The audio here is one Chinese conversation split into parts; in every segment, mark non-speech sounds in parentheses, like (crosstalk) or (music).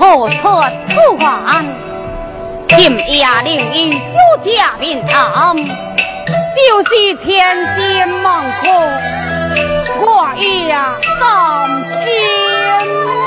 家何出此番？今夜令伊休假平安，就是千金万苦，我也甘心。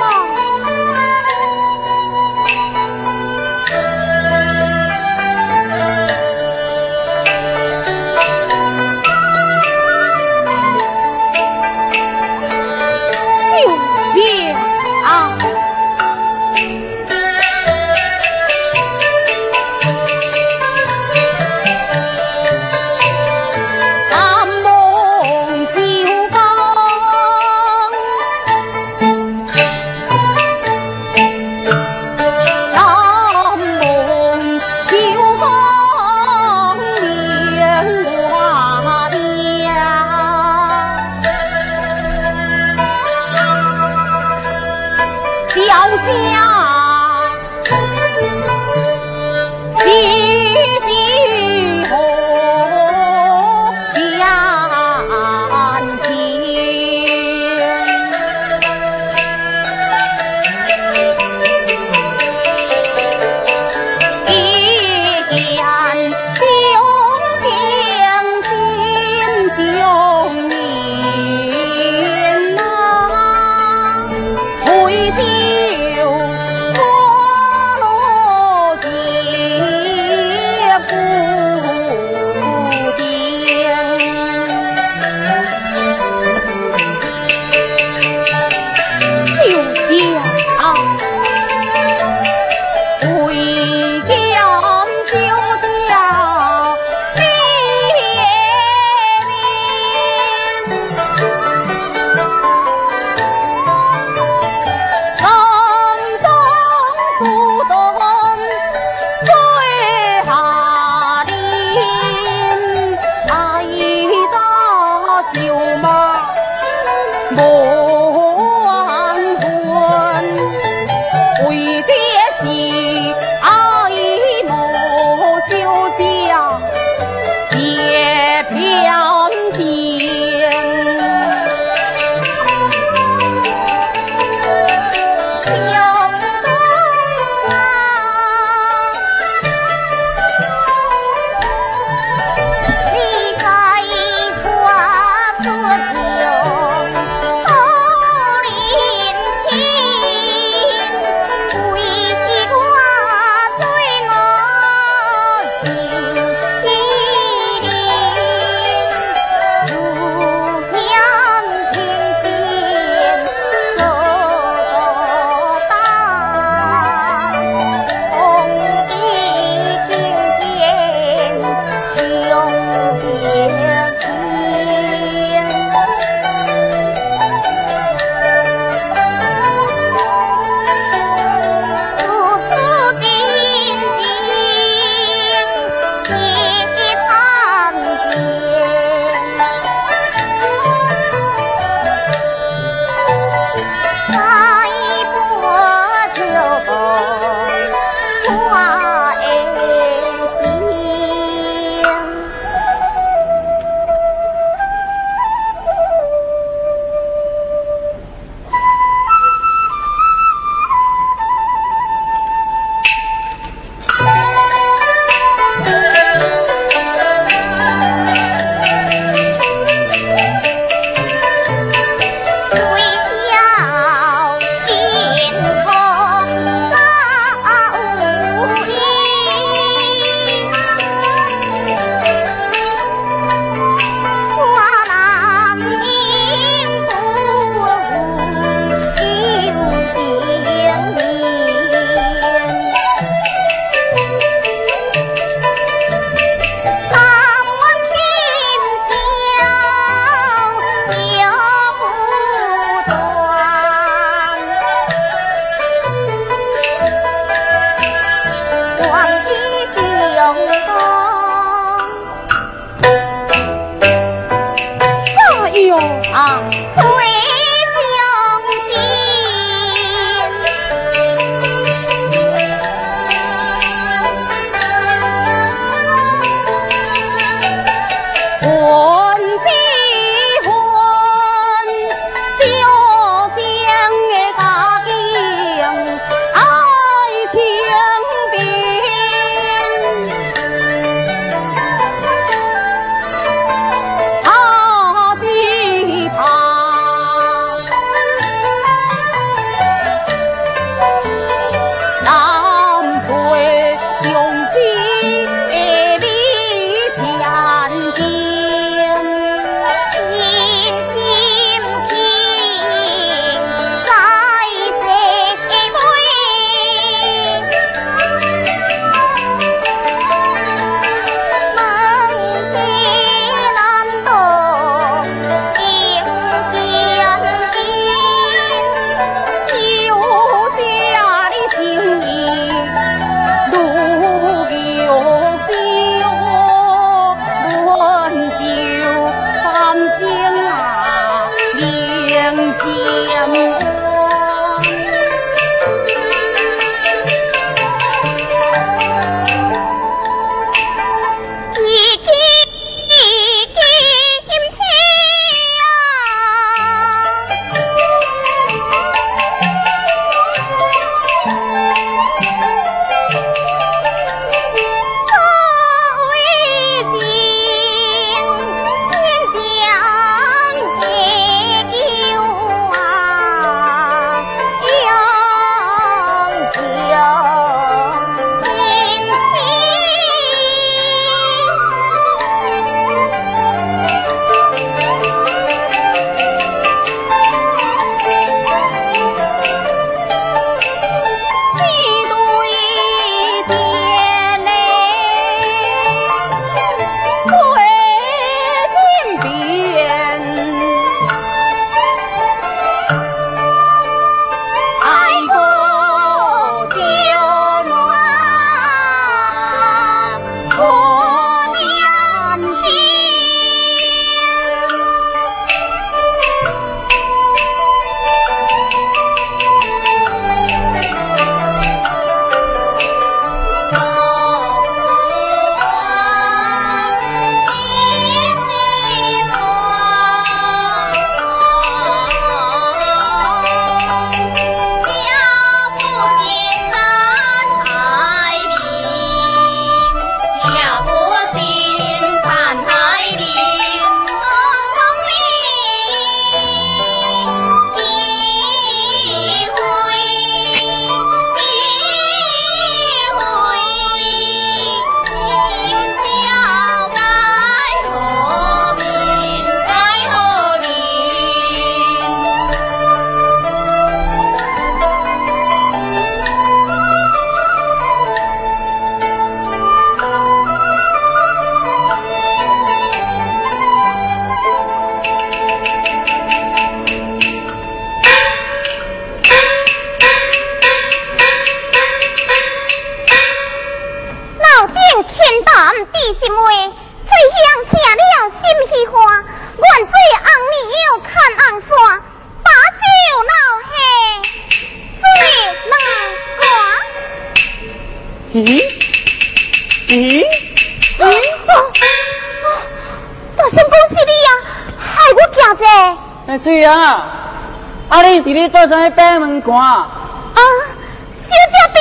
你是你做啥去闭门关？啊，小姐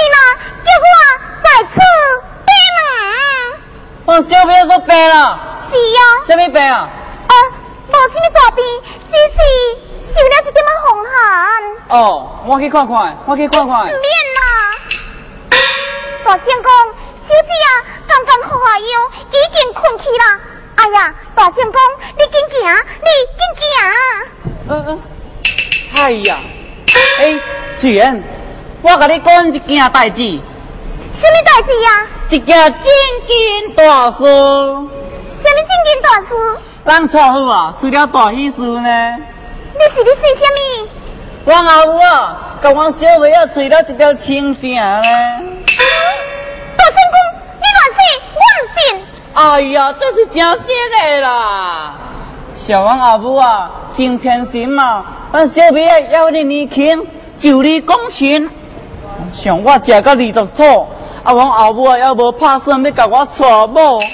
叫我在此闭门。我小朋友说病了。是呀。什么病啊？啊，无什么大病，只是受了一点么风寒。哦，我去看看，我去看看。唔免啦，大仙公，小姐啊，刚刚喝下药，已经困去啦。哎呀，大仙公，你紧行，你紧行。嗯嗯。哎呀，哎，翠妍，我甲你讲一件代志。什么代志呀？一件正经大事。什么正经大事？咱错好啊，出了大喜事呢。你是咧说什么？我阿母啊，甲我小妹啊，吹了一条亲情呢。大仙公，你乱说，我唔信。哎呀，这是真实的啦！小王阿母啊，真偏心嘛，俺小妹啊要你年轻，就你讲亲。像我食到二十错，阿王阿母啊还无拍算要甲我娶某。哼，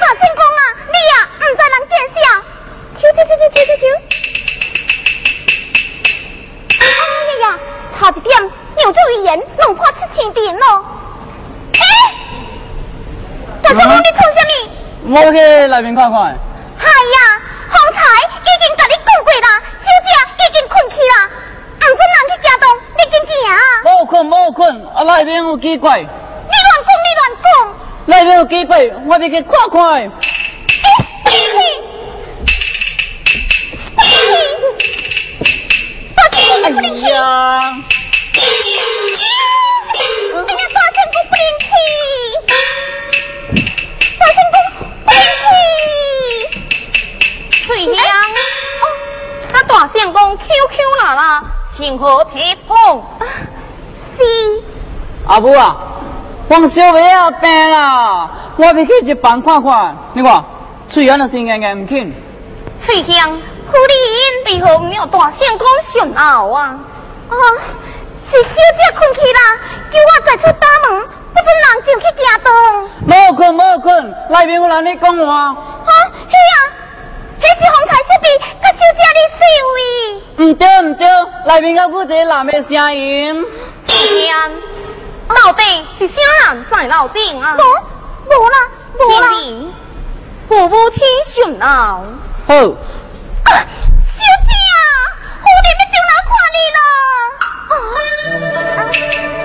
大仙公啊，你啊唔知人见笑。抽抽抽抽抽抽抽！哎呀，差一点，有这语言，弄破出天地咯。哎！大仙公，你做什么？我去内面看看。哎呀，方才已经甲你讲过啦，小姐已经困去啦，唔准人去吃东，你紧行。无困无困，啊内面有奇怪。你乱讲，你乱讲。内面有奇怪，我要去看看。哎，嘿嘿，大仙公不灵去。呀！QQ 啦啦，情何铁碰？是。阿母啊，王小妹啊病啦，我要去一房看看。你看，翠安的心硬硬唔肯。翠香，夫人为何没有大声讲上闹啊？啊，是小姐困去啦，叫我再出大门，不准人进去行动。无困无困，内面有人咧讲话。啊，是啊，那是方才小弟甲小姐你唔对唔对，内面有有一个男的声音。翠香，到底是啥人在楼顶啊？无，无啦，无啦。天灵，父母亲上楼。好。啊，小姐啊，夫人要上来看你了。慢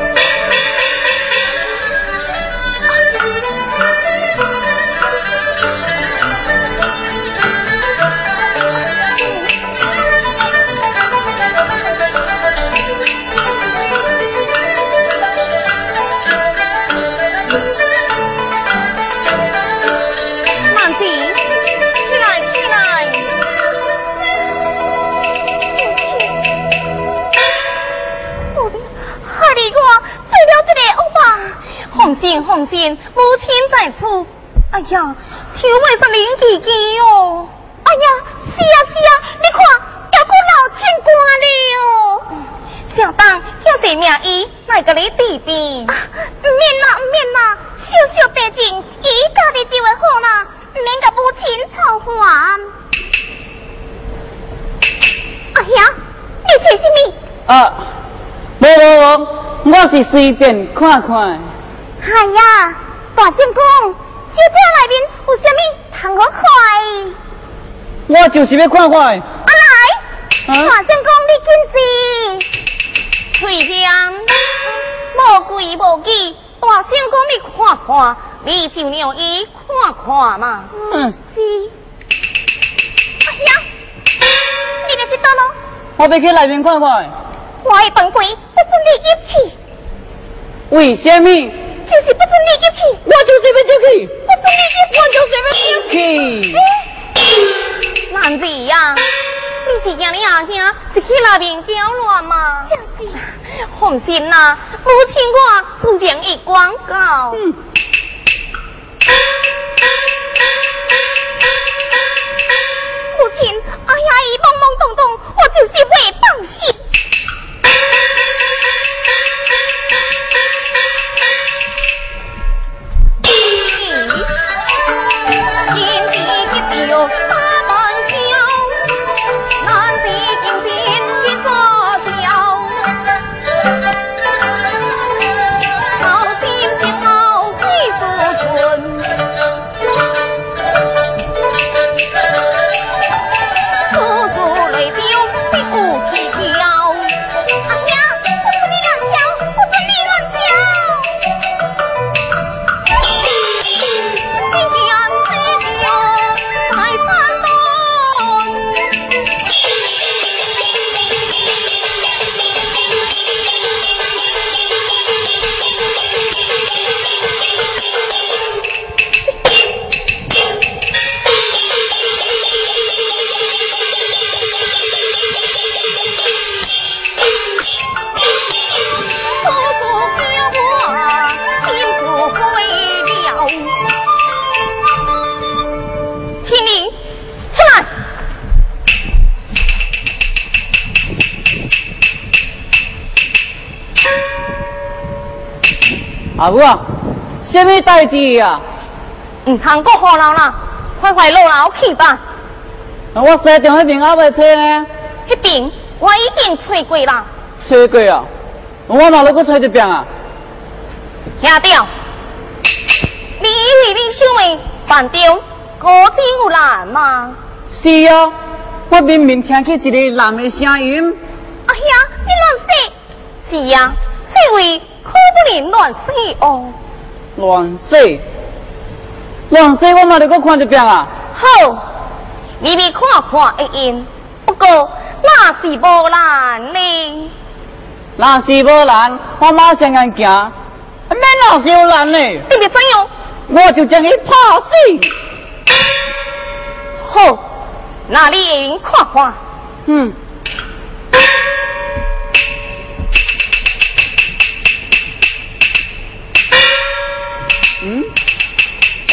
母亲在此。哎呀，手尾是林姐姐哦。哎呀，是啊是啊，你看，有个老天官了。小当叫这名医来给你治治。免啦免啦，小小病情，伊家己就会好啦，免甲母亲操烦。哎呀，你做什么？啊，无无无，我是随便看看。哎呀，大仙公，小姐内面有什么通好看？我就是要看看。啊来，啊大仙公你紧是。翠香，无贵无忌，大仙公你看看，你就让伊看看嘛。嗯，是。哎呀，你要去倒咯？我要去内面看看。我的饭柜不准你入去，为什么？就是不准你入去，我就是要进去。不准你入去，我就是要进去。男子呀，你是惊你阿兄是去那边搅乱吗？就是。放心啦，母亲我自然会管教。嗯。唔通阁好闹啦，快快落楼去吧。那我西中迄边还未吹呢？迄边我已经吹过啦。吹过啊？我哪能阁吹一遍啊？听到？你以为你小妹办中可真有难吗？是啊，我明明听起一个男的声音。哎呀，你乱说！是啊，这位可不能乱说哦。乱说？乱说，我嘛得搁看一遍啊？好，你你看看会用，不过那是无难呢。那是无难，我马上来行。免那是有难呢？你别怎样？我就将伊拍死。好，那你用看看。嗯。嗯？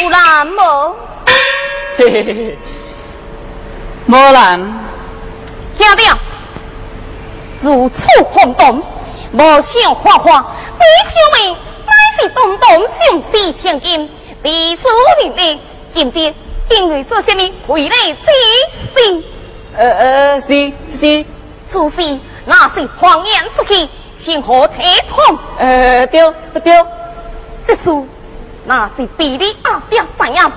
有难无？嘿嘿嘿嘿，无难。听到？如此轰动，无想花花，你小妹乃是东东上司千金，历史人物，今日今日做什么回礼之事？呃呃，是是。此事那是谎言出去，情何体统？呃，对对。这事那是比你阿爹怎样？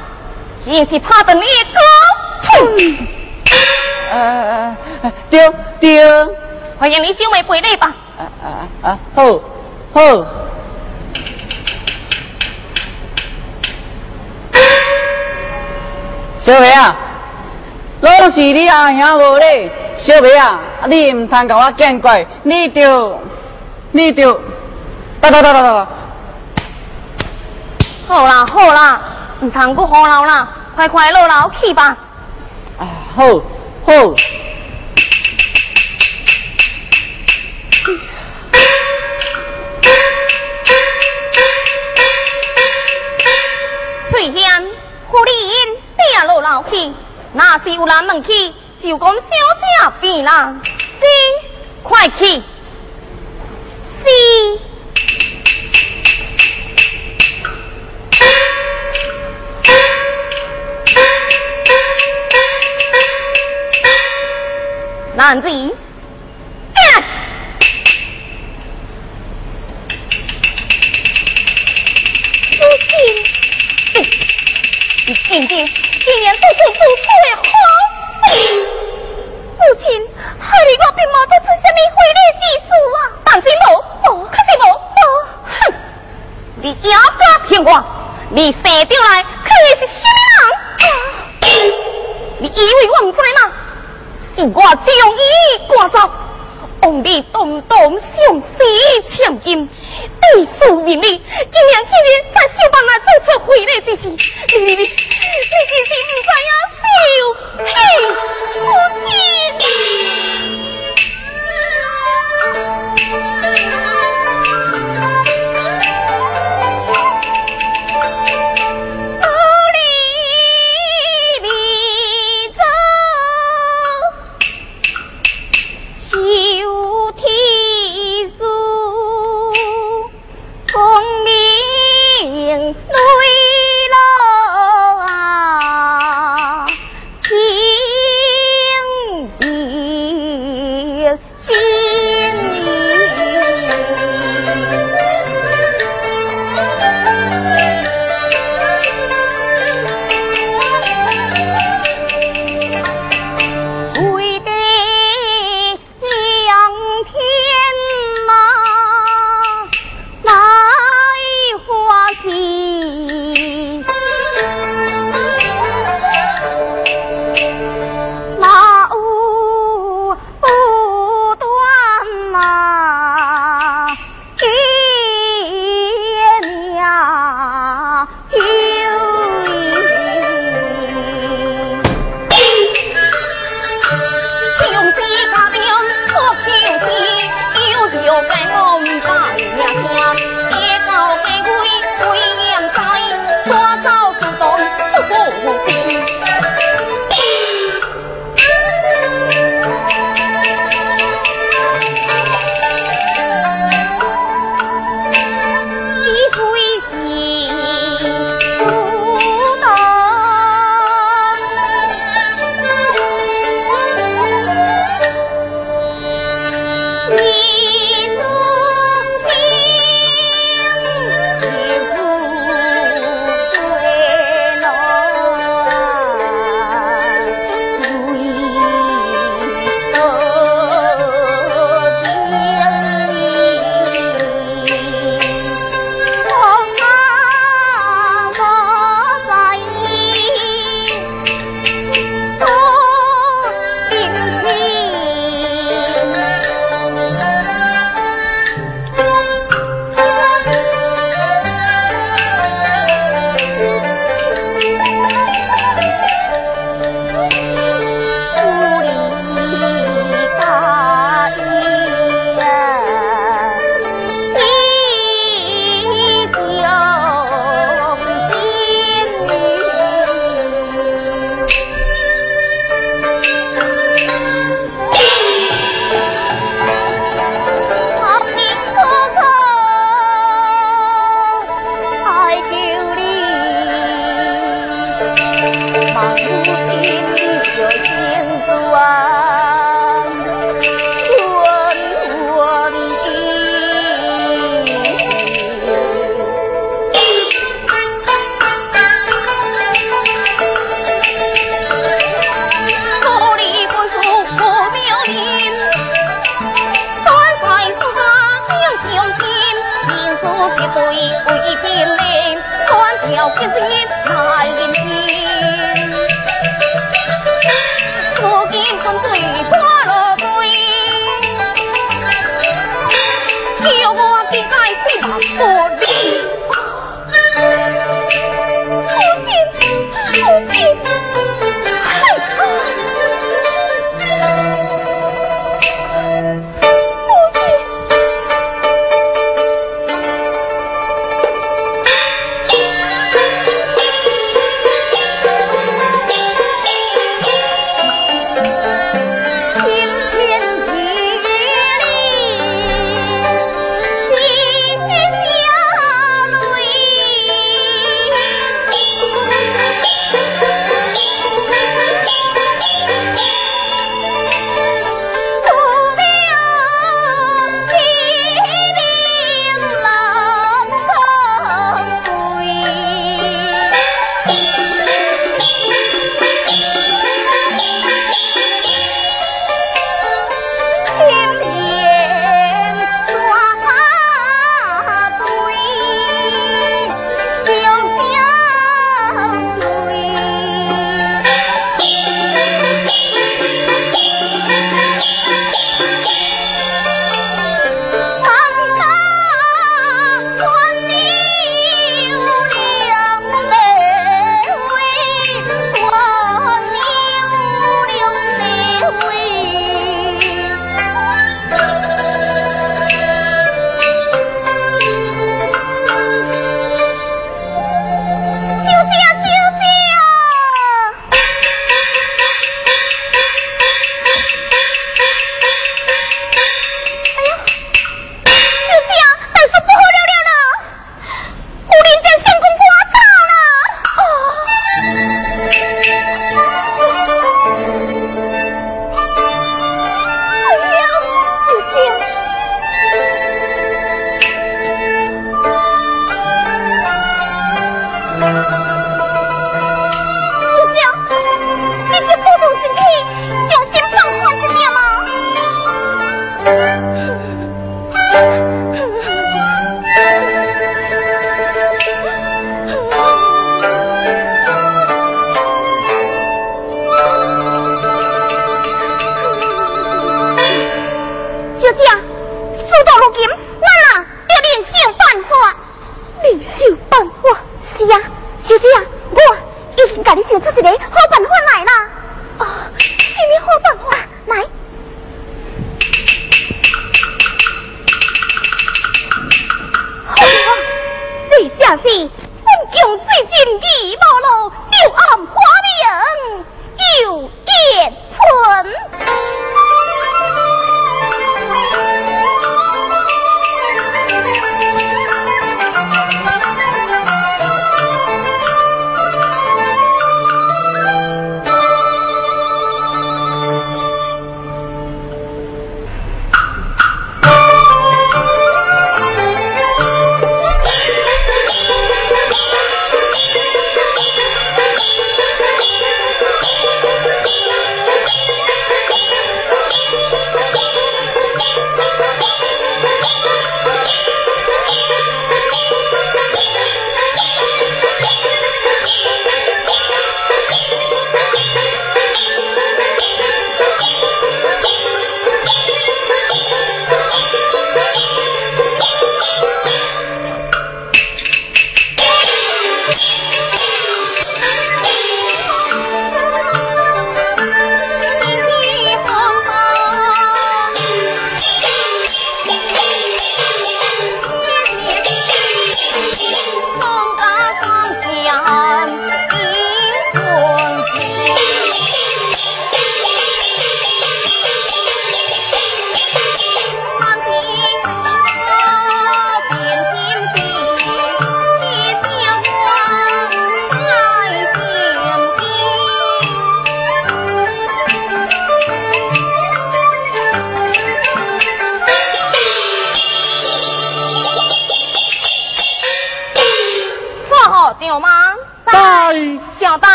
也是怕得你高痛。呃，对对。欢迎你小妹陪礼吧。啊啊啊！好，好。小妹啊，老是你阿兄无礼。小妹啊，你唔通甲我见怪，你就你就哒哒哒哒哒。好啦好啦，唔通阁胡闹啦，快快落楼去吧。啊，好，好。翠香，胡丽英，别落楼去，那是有人问起，就讲小姐变啦。是，快去。是。男子。你今天竟然做出如此的好事，母亲，害你我并冇做出什么毁礼之事啊！但是无，无，可是无，无，哼！你哑巴听话，你生出来可是什么人？你以为我唔知吗？是我将伊赶走。王你东东上死千金，地数名利，今年今年在小办来做出回来之事，你你你，你真是不知呀，小气不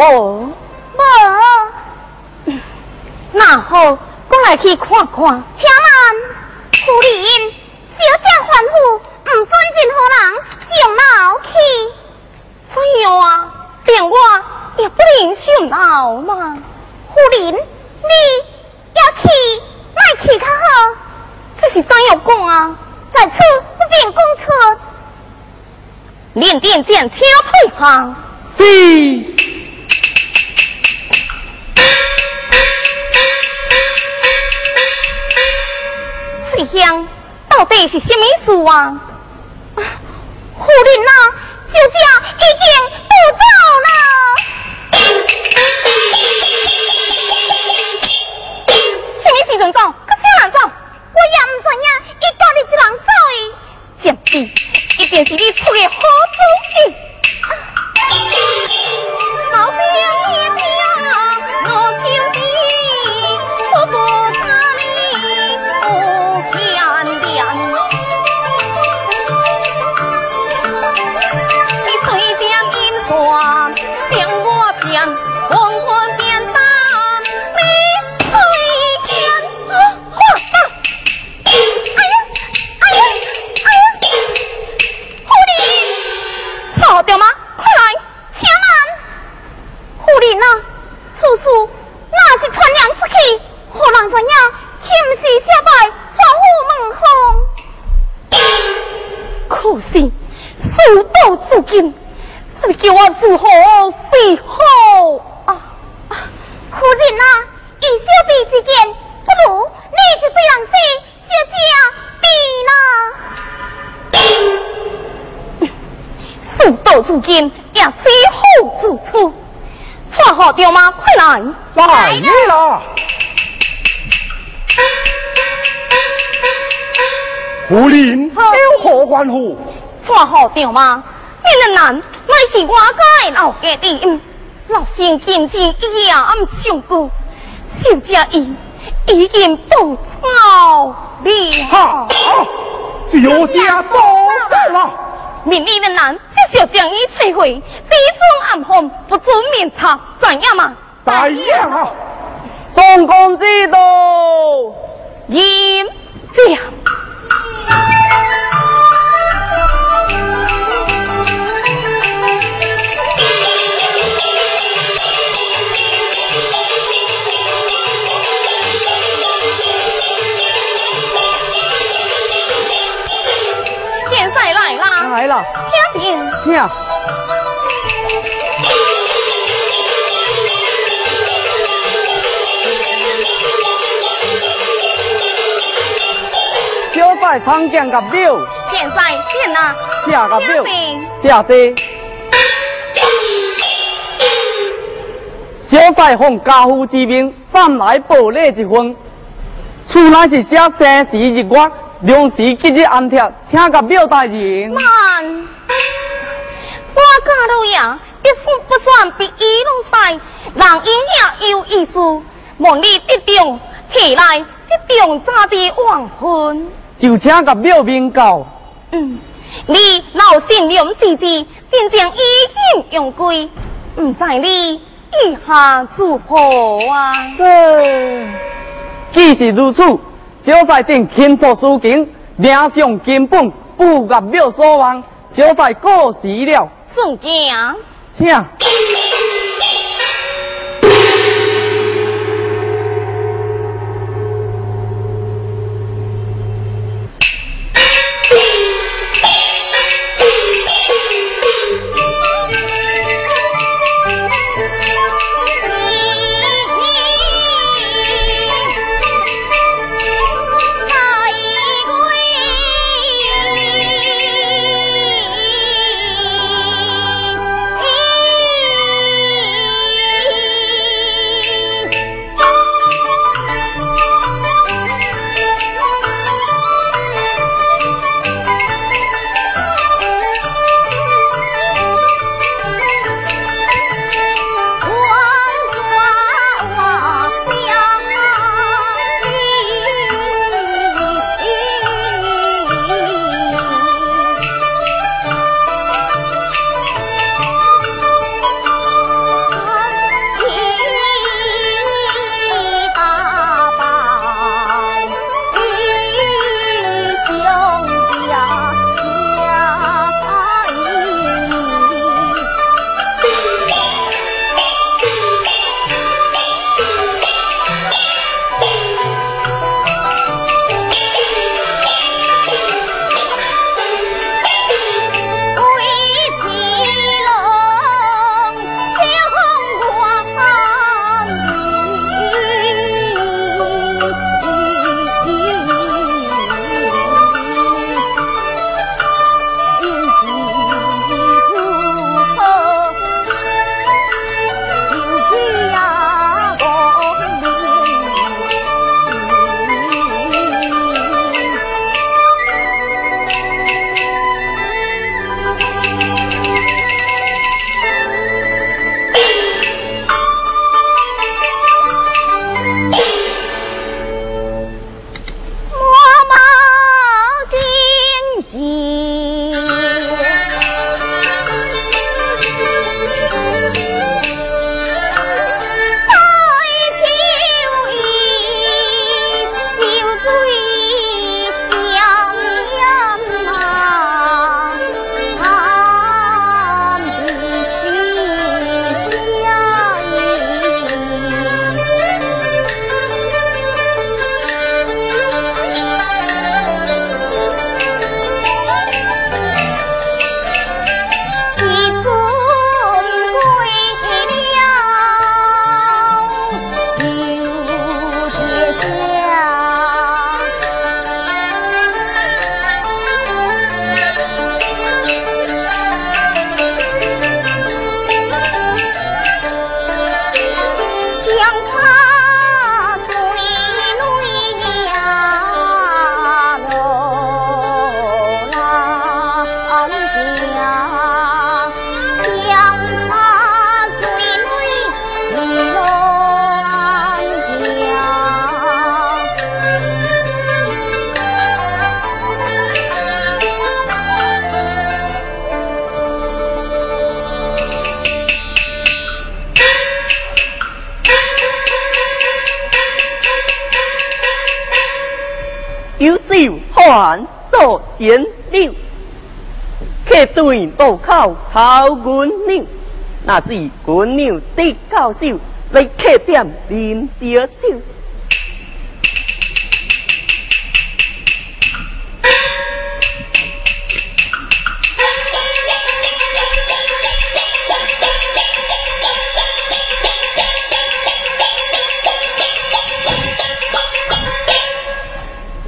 无？无。那好，我来去看看。请慢，夫人，小姐吩咐，唔准任何人上楼去。怎样啊？连我也不能？上楼嘛。夫人，你要去，卖去较好。这是怎样讲啊？在此不便讲出。连电剑车配合。是。到底是什么事啊？夫人啊，小姐已经不走了。什么时阵走？可啥人走？我也唔知影，伊家己一人走的。贱婢，一定是你出的好主意。这叫我如何是好啊？夫人啊，以小婢之见，不如你就这样子，小姐婢啦。事到如今，也只好自处。穿好掉吗？快来！来了。夫人有何欢呼？穿好掉吗？你的男乃是我家的老家弟，老先今天一夜暗上过，小姐伊已经到草了。哈！小姐多谢了。明日的男至少将你摧毁，这种暗红不准面查，怎样嘛？怎样啊？宋公知道。严将。现来了，请进。听。小菜长酱甲表，现在见啦，下甲料请，下地。小菜奉家父之命，送来报礼一份。厝内是写生时日月，良时吉日安帖，请甲表大人。慢，我家老爷一算不算比一路赛，人因也有意思，望你得中，起来得中早的黄昏。就请甲庙面教。嗯，你老善良之至，便将已经用归，唔知你意下如何啊？这既是如此，小赛定轻薄书经，领上根本，不入庙所望。小赛过时了，顺行。请。那是滚牛的高手，来客店饮小酒。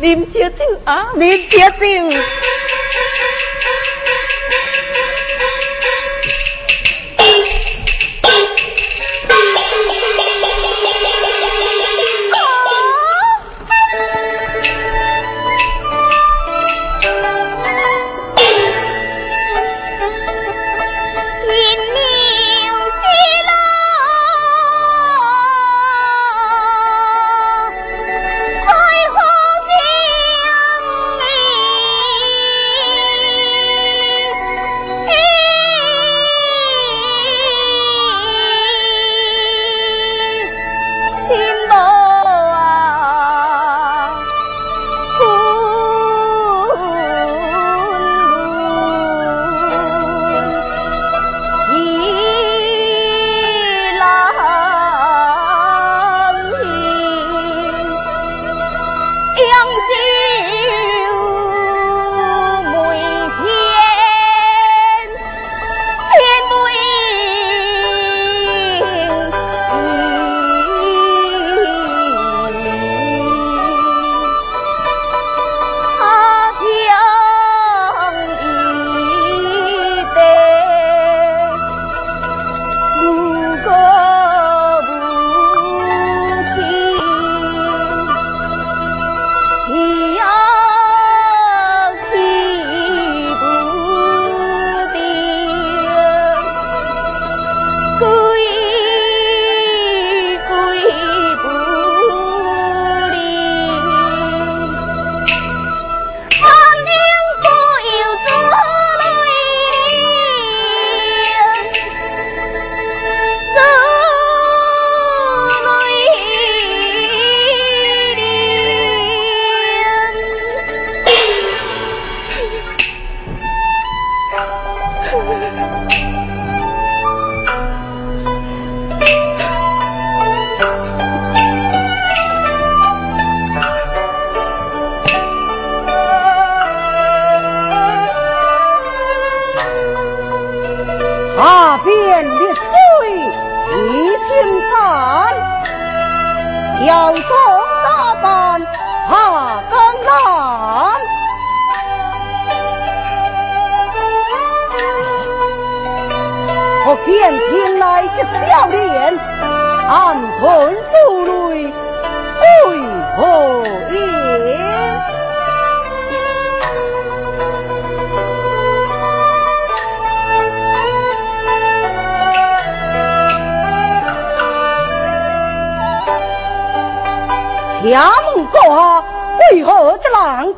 啉小酒啊，啉小酒。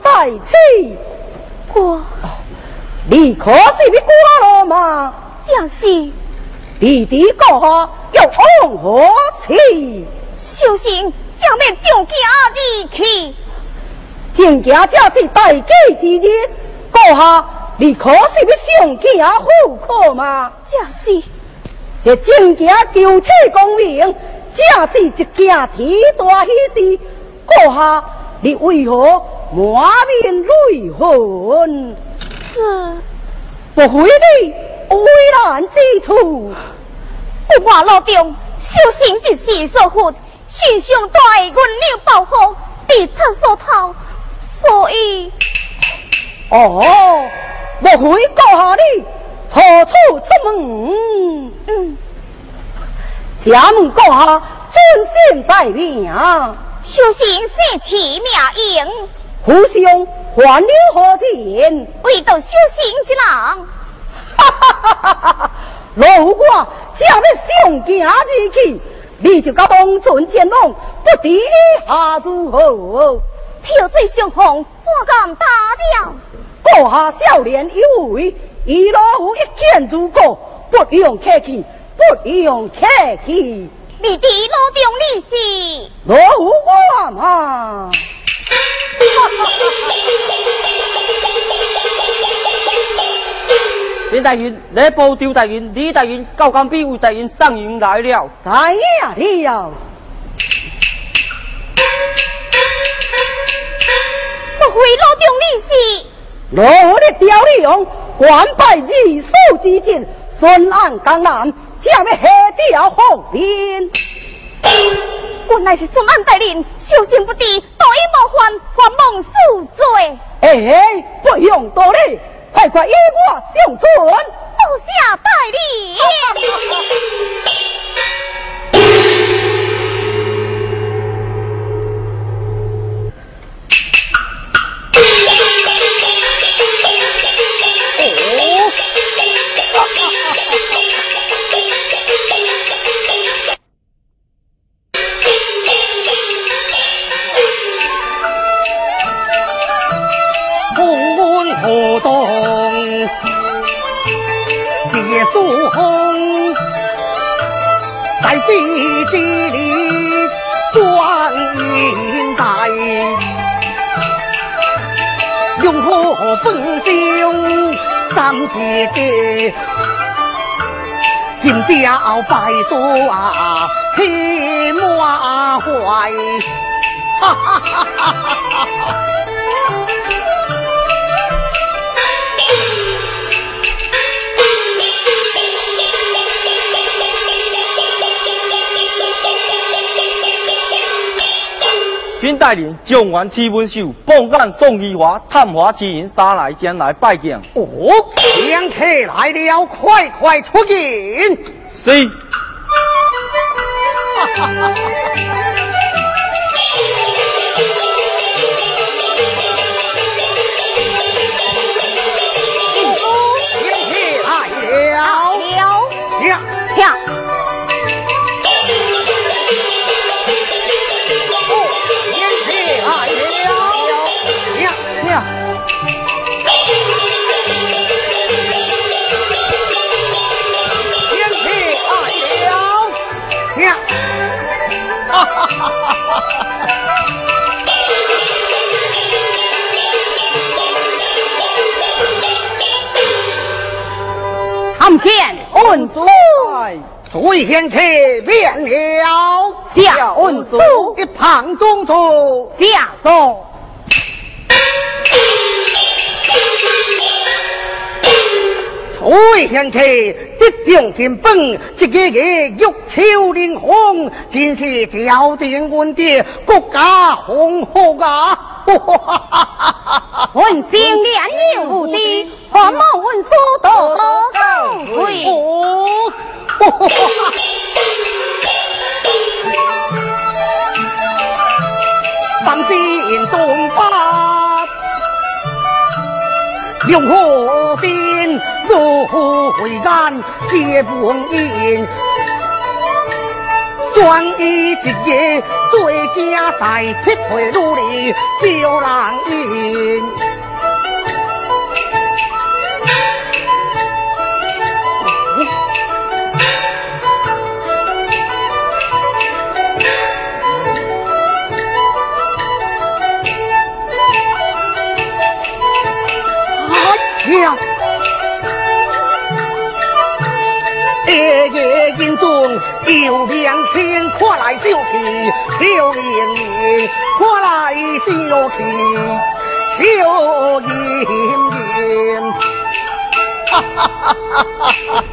在此？我，你可是你过了吗？将是。弟弟过下又往何去？小心将面将家而去。将家这是大吉之日，过下你可是要上家户口吗？将是。这将家救妻公明，这是一件天大喜事，过下。你为何满面泪痕？是不回你危难之处。我话路中小心一时疏忽，心上大恩娘保护，必出所逃，所以哦，莫非告下你错处出门？嗯，家门告下尊姓待命。修行是奇妙应，父兄还了何钱？为得修行之郎。哈哈哈哈哈！如果将要上京而去，你就甲东村见龙，不敌下如何？漂水相逢，怎敢打掉？阁下少年有为，以老夫一见如故，不用客气，不用客气。你的老中你是老夫我嘛？(laughs) 林大人，礼部赵大人、李大人、高干比魏大人上营来了。在呀！不会老中理事，罗的调理用，官拜二数之进，顺安江南，将要下调红兵。原来是孙安带领，小心不敌，多一莫犯，还蒙恕罪。哎，不用多礼，快快与我相存。多谢带领。苏红在地基里转银带，用火焚烧三姐姐，金雕白素啊披满怀，哈哈哈哈哈哈！并带领将员七文秀、报案宋玉华、探花七人三来前来拜见。哦，两客来了，快快出见。是。参见恩叔，最贤客变了，下恩叔一旁中途，下坐。崔贤客一定金本，一个个玉秋临风，真是吊定稳的国家红福啊！文心连有无敌，何某文书多高贵。(laughs) 放心东发，用何兵如回干，皆不应。专一一夜，最佳在匹配努力，叫人赢。中有两天，快来救起邱连连，快来救起邱连连。哈哈哈哈哈哈！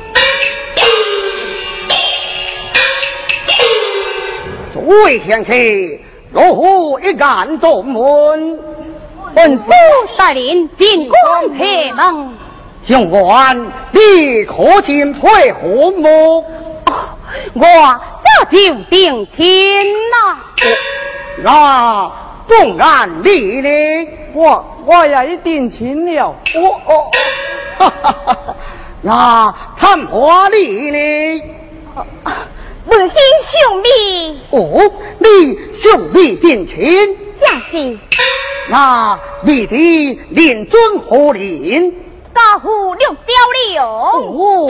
诸位贤客，落户一杆中门，本府带领进关铁门。相官，你可进配何目？我早就定亲了。那公安你呢？我我也定亲了。我哦，哈哈哈哈！(laughs) 那探花你呢？文心兄弟。哦，你兄弟定亲？正是。那你的令尊何人？家父六雕梁哦，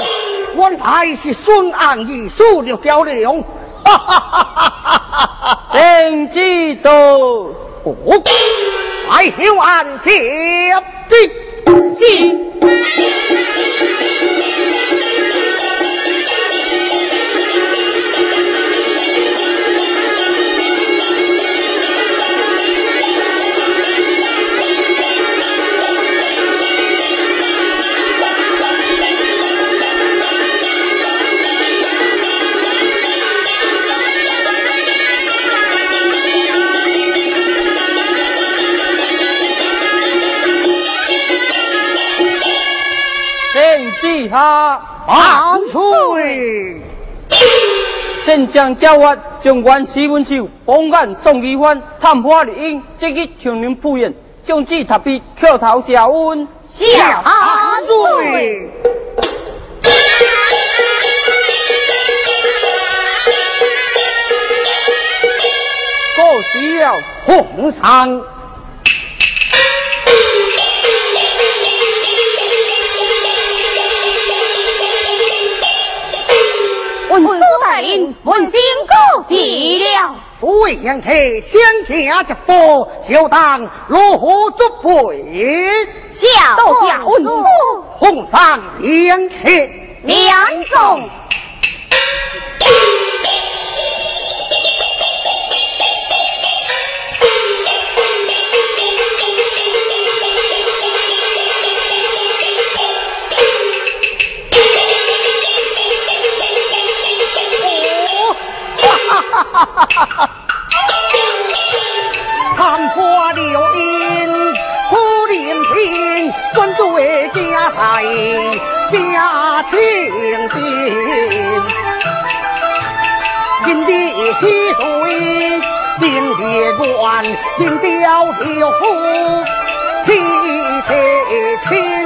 我乃是孙安义叔六雕梁，哈 (laughs) 哈哈哈哈哈！真知道哦，快休安接的是。天之下万岁！先将教法将官史文秀绑眼送医院探花丽英，即日请您赴宴，将旨特别口头下温。下岁！过时了，皇上。文书大人，文心过喜了。为杨铁先家直播，就当落河作陪。下下文书，红上杨铁两种。哈哈哈哈！看破六阴，不恋天，专做家财家清贫。金的溪水，金的断，金雕铁斧劈铁天。